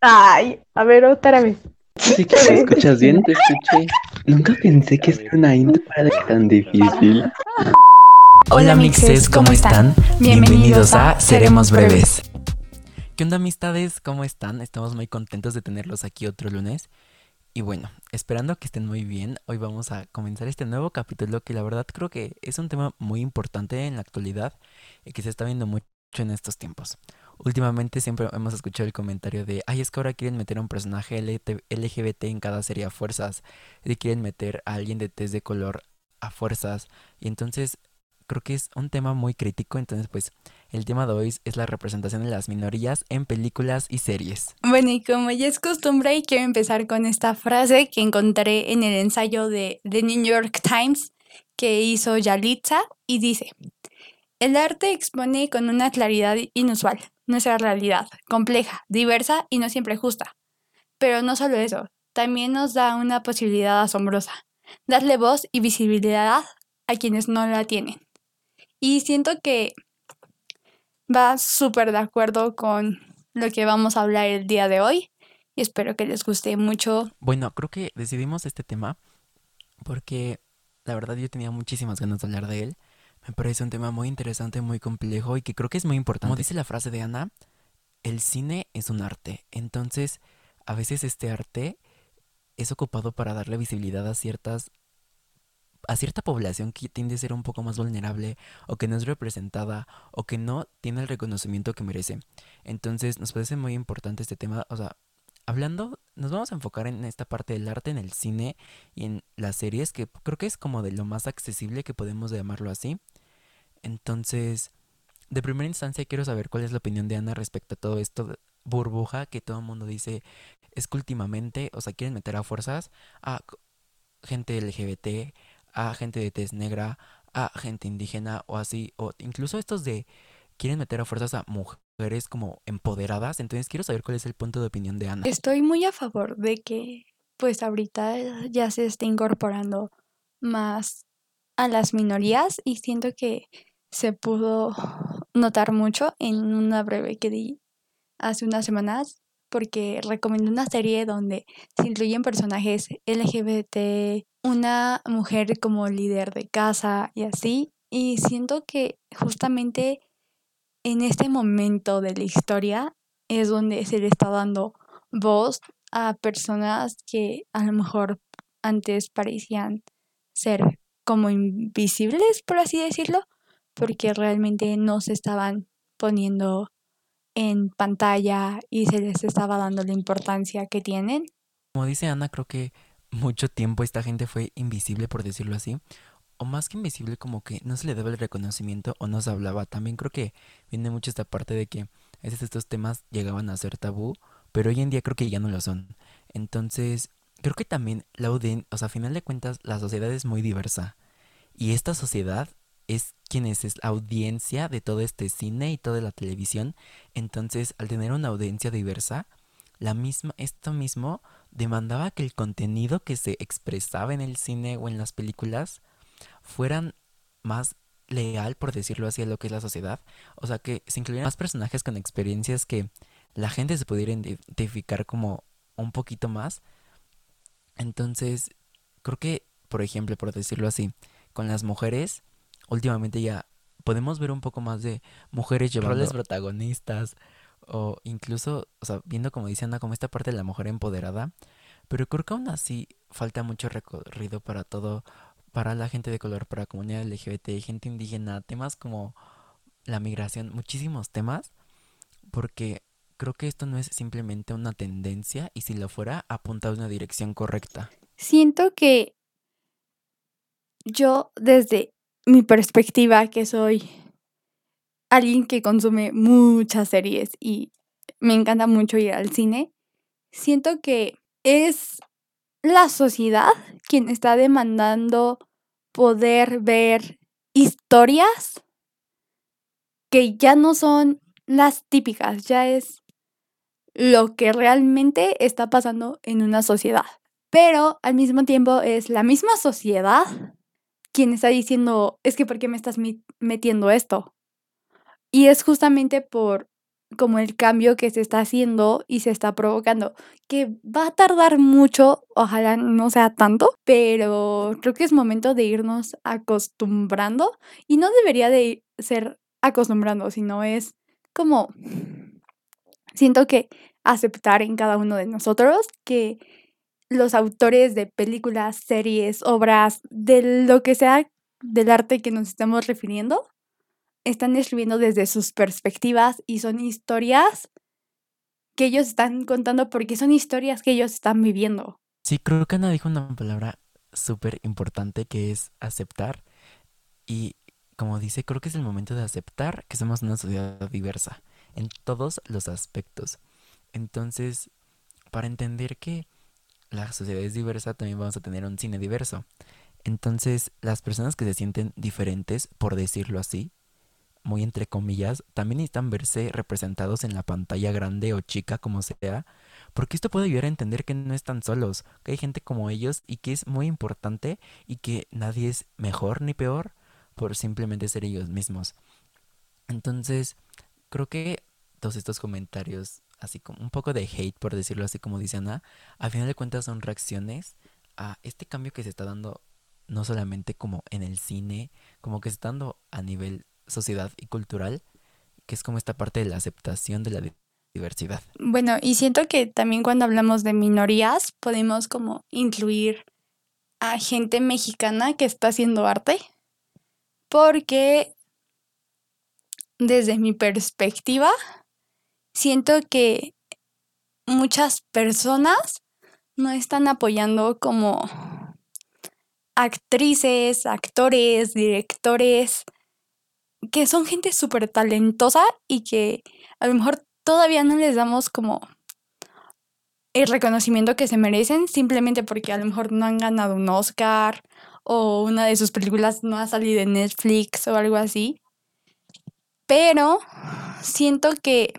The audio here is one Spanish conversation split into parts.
Ay, a ver, otra vez. Sí que te escuchas bien, te escuché. Nunca pensé que ser una intro tan difícil. Hola mixes, ¿cómo están? Bienvenidos a Seremos Breves. ¿Qué onda amistades? ¿Cómo están? Estamos muy contentos de tenerlos aquí otro lunes. Y bueno, esperando que estén muy bien, hoy vamos a comenzar este nuevo capítulo que la verdad creo que es un tema muy importante en la actualidad y que se está viendo mucho en estos tiempos. Últimamente siempre hemos escuchado el comentario de, ay, es que ahora quieren meter a un personaje LGBT en cada serie a fuerzas, y quieren meter a alguien de test de color a fuerzas, y entonces creo que es un tema muy crítico, entonces pues el tema de hoy es la representación de las minorías en películas y series. Bueno, y como ya es costumbre, quiero empezar con esta frase que encontré en el ensayo de The New York Times que hizo Yalitza y dice, el arte expone con una claridad inusual nuestra realidad, compleja, diversa y no siempre justa. Pero no solo eso, también nos da una posibilidad asombrosa, darle voz y visibilidad a quienes no la tienen. Y siento que va súper de acuerdo con lo que vamos a hablar el día de hoy y espero que les guste mucho. Bueno, creo que decidimos este tema porque la verdad yo tenía muchísimas ganas de hablar de él me parece un tema muy interesante, muy complejo y que creo que es muy importante. Como dice la frase de Ana, el cine es un arte. Entonces, a veces este arte es ocupado para darle visibilidad a ciertas a cierta población que tiende a ser un poco más vulnerable o que no es representada o que no tiene el reconocimiento que merece. Entonces, nos parece muy importante este tema, o sea, hablando, nos vamos a enfocar en esta parte del arte en el cine y en las series, que creo que es como de lo más accesible que podemos llamarlo así. Entonces, de primera instancia quiero saber cuál es la opinión de Ana respecto a todo esto burbuja que todo el mundo dice es que últimamente, o sea, quieren meter a fuerzas a gente LGBT, a gente de tez negra, a gente indígena o así, o incluso estos de quieren meter a fuerzas a mujeres como empoderadas. Entonces quiero saber cuál es el punto de opinión de Ana. Estoy muy a favor de que pues ahorita ya se esté incorporando más a las minorías y siento que se pudo notar mucho en una breve que di hace unas semanas porque recomendé una serie donde se incluyen personajes LGBT, una mujer como líder de casa y así. Y siento que justamente en este momento de la historia es donde se le está dando voz a personas que a lo mejor antes parecían ser como invisibles, por así decirlo, porque realmente no se estaban poniendo en pantalla y se les estaba dando la importancia que tienen. Como dice Ana, creo que mucho tiempo esta gente fue invisible, por decirlo así. O más que invisible, como que no se le daba el reconocimiento o no se hablaba. También creo que viene mucho esta parte de que estos temas llegaban a ser tabú, pero hoy en día creo que ya no lo son. Entonces, creo que también la audiencia, o sea, a final de cuentas, la sociedad es muy diversa. Y esta sociedad es quien es, la audiencia de todo este cine y toda la televisión. Entonces, al tener una audiencia diversa, la misma, esto mismo demandaba que el contenido que se expresaba en el cine o en las películas fueran más leal, por decirlo así, a lo que es la sociedad. O sea, que se incluyeran más personajes con experiencias que la gente se pudiera identificar como un poquito más. Entonces, creo que, por ejemplo, por decirlo así, con las mujeres, últimamente ya podemos ver un poco más de mujeres llevando roles protagonistas o incluso, o sea, viendo como dice Ana, como esta parte de la mujer empoderada, pero creo que aún así falta mucho recorrido para todo, para la gente de color, para la comunidad LGBT, gente indígena, temas como la migración, muchísimos temas, porque creo que esto no es simplemente una tendencia y si lo fuera, apunta a una dirección correcta. Siento que yo desde mi perspectiva, que soy alguien que consume muchas series y me encanta mucho ir al cine, siento que es la sociedad quien está demandando poder ver historias que ya no son las típicas, ya es lo que realmente está pasando en una sociedad. Pero al mismo tiempo es la misma sociedad quien está diciendo, es que ¿por qué me estás metiendo esto? Y es justamente por como el cambio que se está haciendo y se está provocando, que va a tardar mucho, ojalá no sea tanto, pero creo que es momento de irnos acostumbrando y no debería de ser acostumbrando, sino es como, siento que aceptar en cada uno de nosotros que los autores de películas, series, obras, de lo que sea del arte que nos estamos refiriendo, están escribiendo desde sus perspectivas y son historias que ellos están contando porque son historias que ellos están viviendo. Sí, creo que Ana dijo una palabra súper importante que es aceptar. Y como dice, creo que es el momento de aceptar que somos una sociedad diversa en todos los aspectos. Entonces, para entender que la sociedad es diversa, también vamos a tener un cine diverso. Entonces, las personas que se sienten diferentes, por decirlo así, muy entre comillas, también necesitan verse representados en la pantalla grande o chica, como sea, porque esto puede ayudar a entender que no están solos, que hay gente como ellos y que es muy importante y que nadie es mejor ni peor por simplemente ser ellos mismos. Entonces, creo que todos estos comentarios, así como un poco de hate, por decirlo así como dice Ana, al final de cuentas son reacciones a este cambio que se está dando no solamente como en el cine, como que se está dando a nivel sociedad y cultural, que es como esta parte de la aceptación de la diversidad. Bueno, y siento que también cuando hablamos de minorías podemos como incluir a gente mexicana que está haciendo arte, porque desde mi perspectiva, siento que muchas personas no están apoyando como actrices, actores, directores, que son gente súper talentosa y que a lo mejor todavía no les damos como el reconocimiento que se merecen simplemente porque a lo mejor no han ganado un Oscar o una de sus películas no ha salido en Netflix o algo así. Pero siento que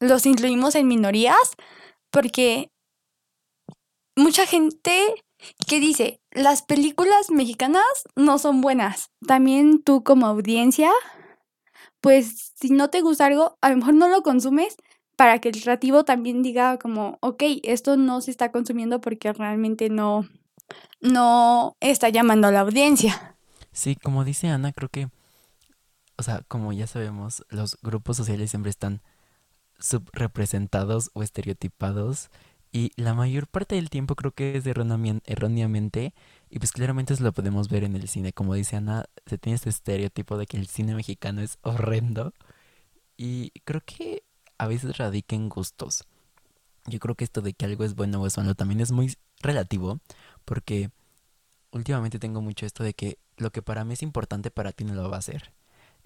los incluimos en minorías porque mucha gente que dice, las películas mexicanas no son buenas. También tú como audiencia, pues si no te gusta algo, a lo mejor no lo consumes para que el creativo también diga como, ok, esto no se está consumiendo porque realmente no, no está llamando a la audiencia. Sí, como dice Ana, creo que, o sea, como ya sabemos, los grupos sociales siempre están subrepresentados o estereotipados y la mayor parte del tiempo creo que es erróneamente. Y pues claramente eso lo podemos ver en el cine. Como dice Ana, se tiene este estereotipo de que el cine mexicano es horrendo. Y creo que a veces radica en gustos. Yo creo que esto de que algo es bueno o es malo también es muy relativo. Porque últimamente tengo mucho esto de que lo que para mí es importante para ti no lo va a ser.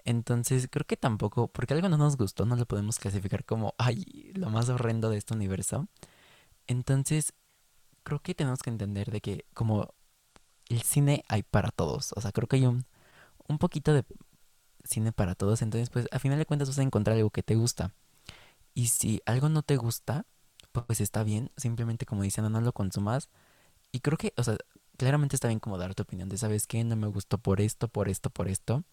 Entonces creo que tampoco, porque algo no nos gustó, no lo podemos clasificar como, ay, lo más horrendo de este universo. Entonces, creo que tenemos que entender de que como el cine hay para todos. O sea, creo que hay un, un poquito de cine para todos. Entonces, pues a final de cuentas vas a encontrar algo que te gusta. Y si algo no te gusta, pues está bien. Simplemente como diciendo, no lo consumas. Y creo que, o sea, claramente está bien como dar tu opinión de, ¿sabes qué? No me gustó por esto, por esto, por esto.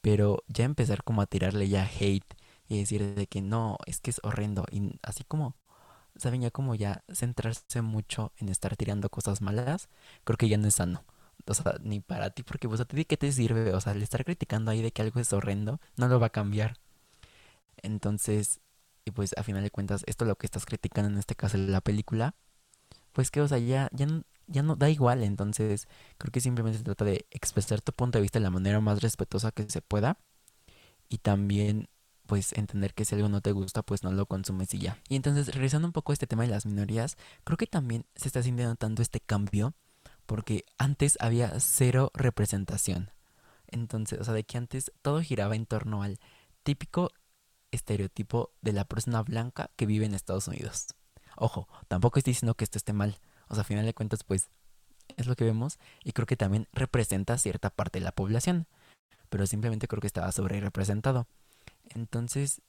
Pero ya empezar como a tirarle ya hate y decir de que no, es que es horrendo. Y así como saben, ya como ya centrarse mucho en estar tirando cosas malas, creo que ya no es sano. O sea, ni para ti, porque pues a ti qué te sirve, o sea, el estar criticando ahí de que algo es horrendo, no lo va a cambiar. Entonces, y pues a final de cuentas, esto lo que estás criticando en este caso de la película, pues que, o sea, ya, ya, ya no da igual. Entonces, creo que simplemente se trata de expresar tu punto de vista de la manera más respetuosa que se pueda. Y también pues entender que si algo no te gusta, pues no lo consumes y ya. Y entonces, regresando un poco a este tema de las minorías, creo que también se está sintiendo tanto este cambio porque antes había cero representación. Entonces, o sea, de que antes todo giraba en torno al típico estereotipo de la persona blanca que vive en Estados Unidos. Ojo, tampoco estoy diciendo que esto esté mal. O sea, a final de cuentas, pues es lo que vemos y creo que también representa cierta parte de la población. Pero simplemente creo que estaba sobre representado. Entonces,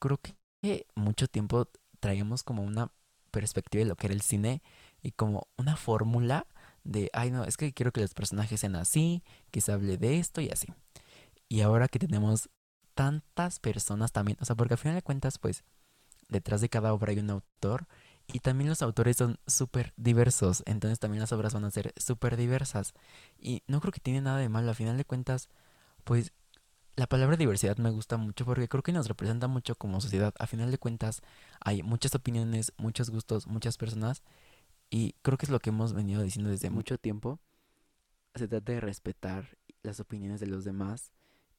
creo que mucho tiempo traíamos como una perspectiva de lo que era el cine y como una fórmula de, ay no, es que quiero que los personajes sean así, que se hable de esto y así. Y ahora que tenemos tantas personas también, o sea, porque al final de cuentas, pues, detrás de cada obra hay un autor y también los autores son súper diversos, entonces también las obras van a ser súper diversas. Y no creo que tiene nada de malo, al final de cuentas, pues la palabra diversidad me gusta mucho porque creo que nos representa mucho como sociedad. A final de cuentas hay muchas opiniones, muchos gustos, muchas personas y creo que es lo que hemos venido diciendo desde mucho tiempo. Se trata de respetar las opiniones de los demás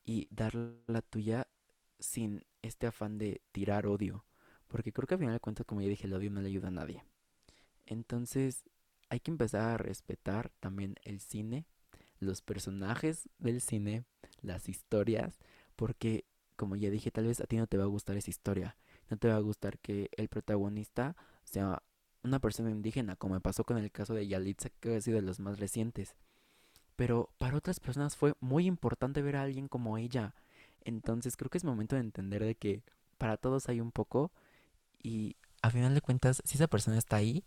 y dar la tuya sin este afán de tirar odio. Porque creo que a final de cuentas, como ya dije, el odio no le ayuda a nadie. Entonces hay que empezar a respetar también el cine, los personajes del cine, las historias, porque como ya dije, tal vez a ti no te va a gustar esa historia. No te va a gustar que el protagonista sea una persona indígena, como me pasó con el caso de Yalitza, que ha sido de los más recientes. Pero para otras personas fue muy importante ver a alguien como ella. Entonces creo que es momento de entender de que para todos hay un poco y a final de cuentas, si esa persona está ahí,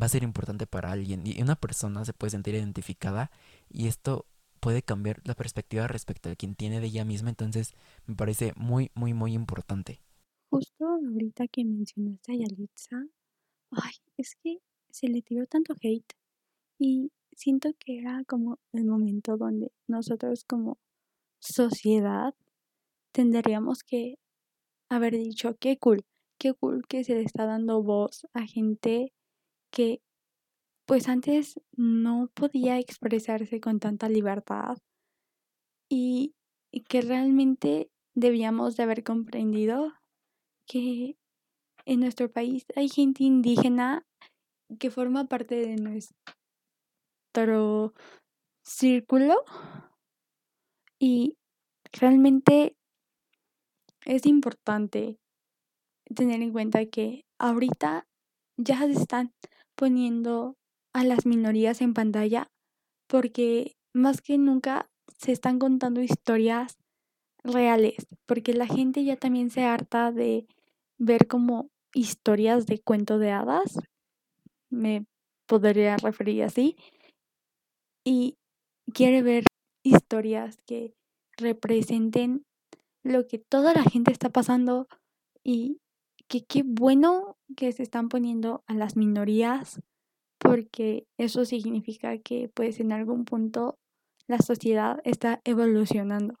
va a ser importante para alguien y una persona se puede sentir identificada y esto puede cambiar la perspectiva respecto a quien tiene de ella misma, entonces me parece muy, muy, muy importante. Justo ahorita que mencionaste a Yalitza, ay, es que se le tiró tanto hate y siento que era como el momento donde nosotros como sociedad tendríamos que haber dicho, qué cool, qué cool que se le está dando voz a gente que pues antes no podía expresarse con tanta libertad y, que realmente debíamos de haber comprendido que en nuestro país hay gente indígena que forma parte de nuestro círculo y realmente es importante tener en cuenta que ahorita ya se están poniendo a las minorías en pantalla porque más que nunca se están contando historias reales, porque la gente ya también se harta de ver como historias de cuento de hadas, me podría referir así, y quiere ver historias que representen lo que toda la gente está pasando y que qué bueno que se están poniendo a las minorías porque eso significa que pues en algún punto la sociedad está evolucionando.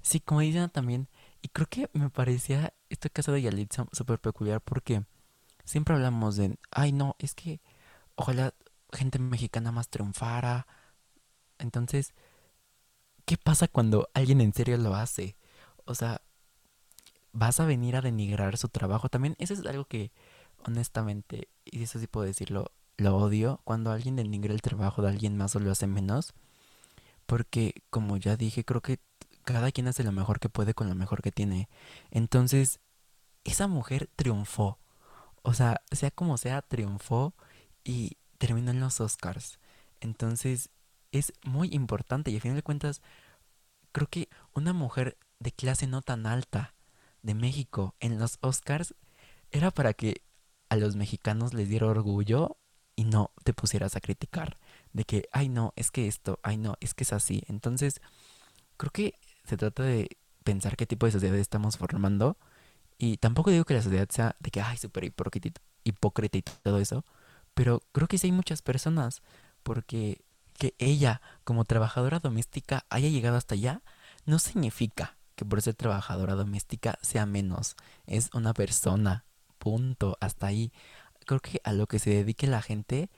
Sí, como dicen también, y creo que me parecía este caso de Yalitza súper peculiar porque siempre hablamos de, ay no, es que ojalá gente mexicana más triunfara. Entonces, ¿qué pasa cuando alguien en serio lo hace? O sea, vas a venir a denigrar su trabajo. También eso es algo que, honestamente, y eso sí puedo decirlo, lo odio cuando alguien denigra el trabajo de alguien más o lo hace menos. Porque, como ya dije, creo que cada quien hace lo mejor que puede con lo mejor que tiene. Entonces, esa mujer triunfó. O sea, sea como sea, triunfó y terminó en los Oscars. Entonces, es muy importante y a fin de cuentas, creo que una mujer de clase no tan alta de México en los Oscars era para que a los mexicanos les diera orgullo y no te pusieras a criticar de que, ay no, es que esto, ay no, es que es así. Entonces, creo que se trata de pensar qué tipo de sociedad estamos formando y tampoco digo que la sociedad sea de que, ay, súper hipócrita y todo eso, pero creo que sí hay muchas personas porque que ella como trabajadora doméstica haya llegado hasta allá no significa que por ser trabajadora doméstica sea menos. Es una persona. Punto. Hasta ahí. Creo que a lo que se dedique la gente,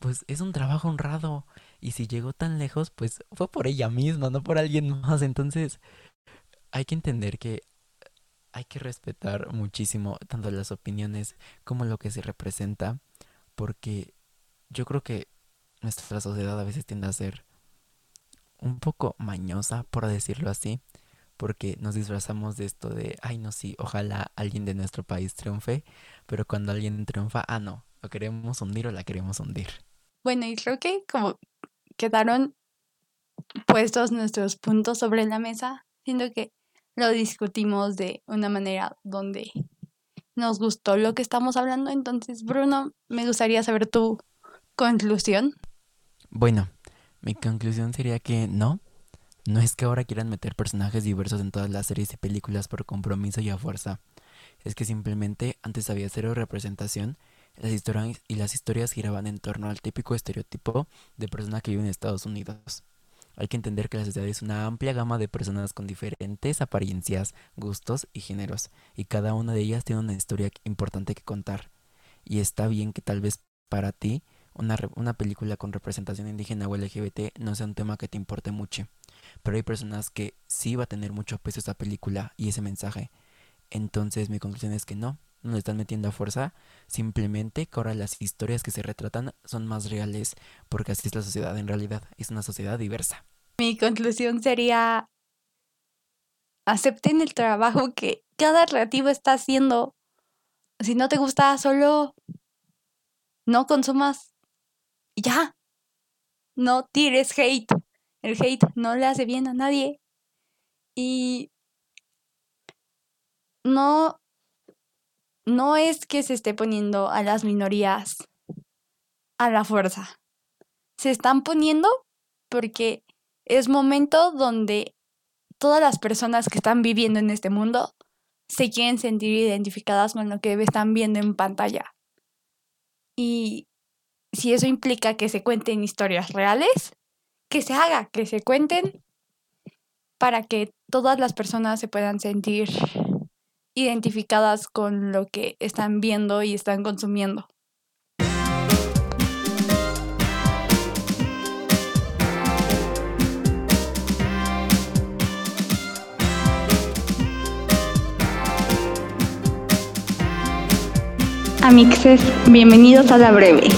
pues es un trabajo honrado. Y si llegó tan lejos, pues fue por ella misma, no por alguien más. Entonces, hay que entender que hay que respetar muchísimo tanto las opiniones como lo que se representa. Porque yo creo que nuestra sociedad a veces tiende a ser un poco mañosa, por decirlo así porque nos disfrazamos de esto de, ay no, sí, ojalá alguien de nuestro país triunfe, pero cuando alguien triunfa, ah, no, lo queremos hundir o la queremos hundir. Bueno, y creo que como quedaron puestos nuestros puntos sobre la mesa, siento que lo discutimos de una manera donde nos gustó lo que estamos hablando. Entonces, Bruno, me gustaría saber tu conclusión. Bueno, mi conclusión sería que no, No es que ahora quieran meter personajes diversos en todas las series y películas por compromiso y a fuerza. Es que simplemente antes había cero representación las historias y las historias giraban en torno al típico estereotipo de persona que vive en Estados Unidos. Hay que entender que la sociedad es una amplia gama de personas con diferentes apariencias, gustos y géneros, y cada una de ellas tiene una historia importante que contar. Y está bien que tal vez para ti una, una película con representación indígena o LGBT no sea un tema que te importe mucho, pero hay personas que sí va a tener mucho peso esa película y ese mensaje. Entonces mi conclusión es que no, no le están metiendo a fuerza, simplemente que ahora las historias que se retratan son más reales, porque así es la sociedad en realidad, es una sociedad diversa. Mi conclusión sería, acepten el trabajo que cada creativo está haciendo. Si no te gusta, solo no consumas. Ya. No tires hate. El hate no le hace bien a nadie. Y no no es que se esté poniendo a las minorías a la fuerza. Se están poniendo porque es momento donde todas las personas que están viviendo en este mundo se quieren sentir identificadas con lo que están viendo en pantalla. Y si eso implica que se cuenten historias reales, que se haga, que se cuenten para que todas las personas se puedan sentir identificadas con lo que están viendo y están consumiendo. Amixes, bienvenidos a la breve.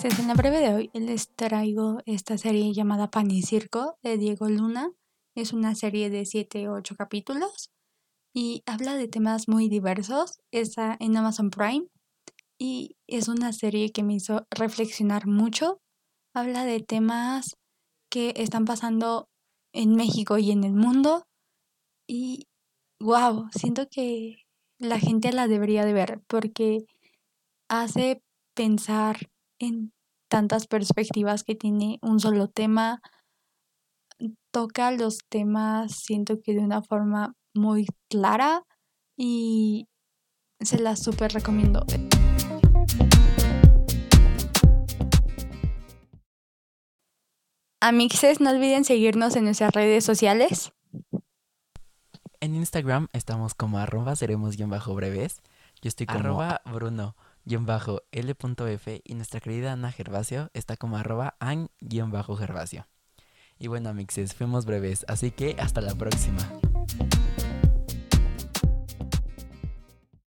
Amixes, en la breve de hoy les traigo esta serie llamada Pan y Circo de Diego Luna. Es una serie de 7 o 8 capítulos y habla de temas muy diversos. Está en Amazon Prime y es una serie que me hizo reflexionar mucho. Habla de temas que están pasando en México y en el mundo y wow, siento que la gente la debería de ver porque hace pensar en tantas perspectivas que tiene un solo tema, toca los temas, siento que de una forma muy clara y se la súper recomiendo. Amixes, no olviden seguirnos en nuestras redes sociales. En Instagram estamos como arroba seremos bajo breves. Yo estoy como arroba bruno l.f y nuestra querida Ana Gervasio está como arroba an bajo Gervasio. Y bueno, amixes, fuimos breves, así que hasta la próxima.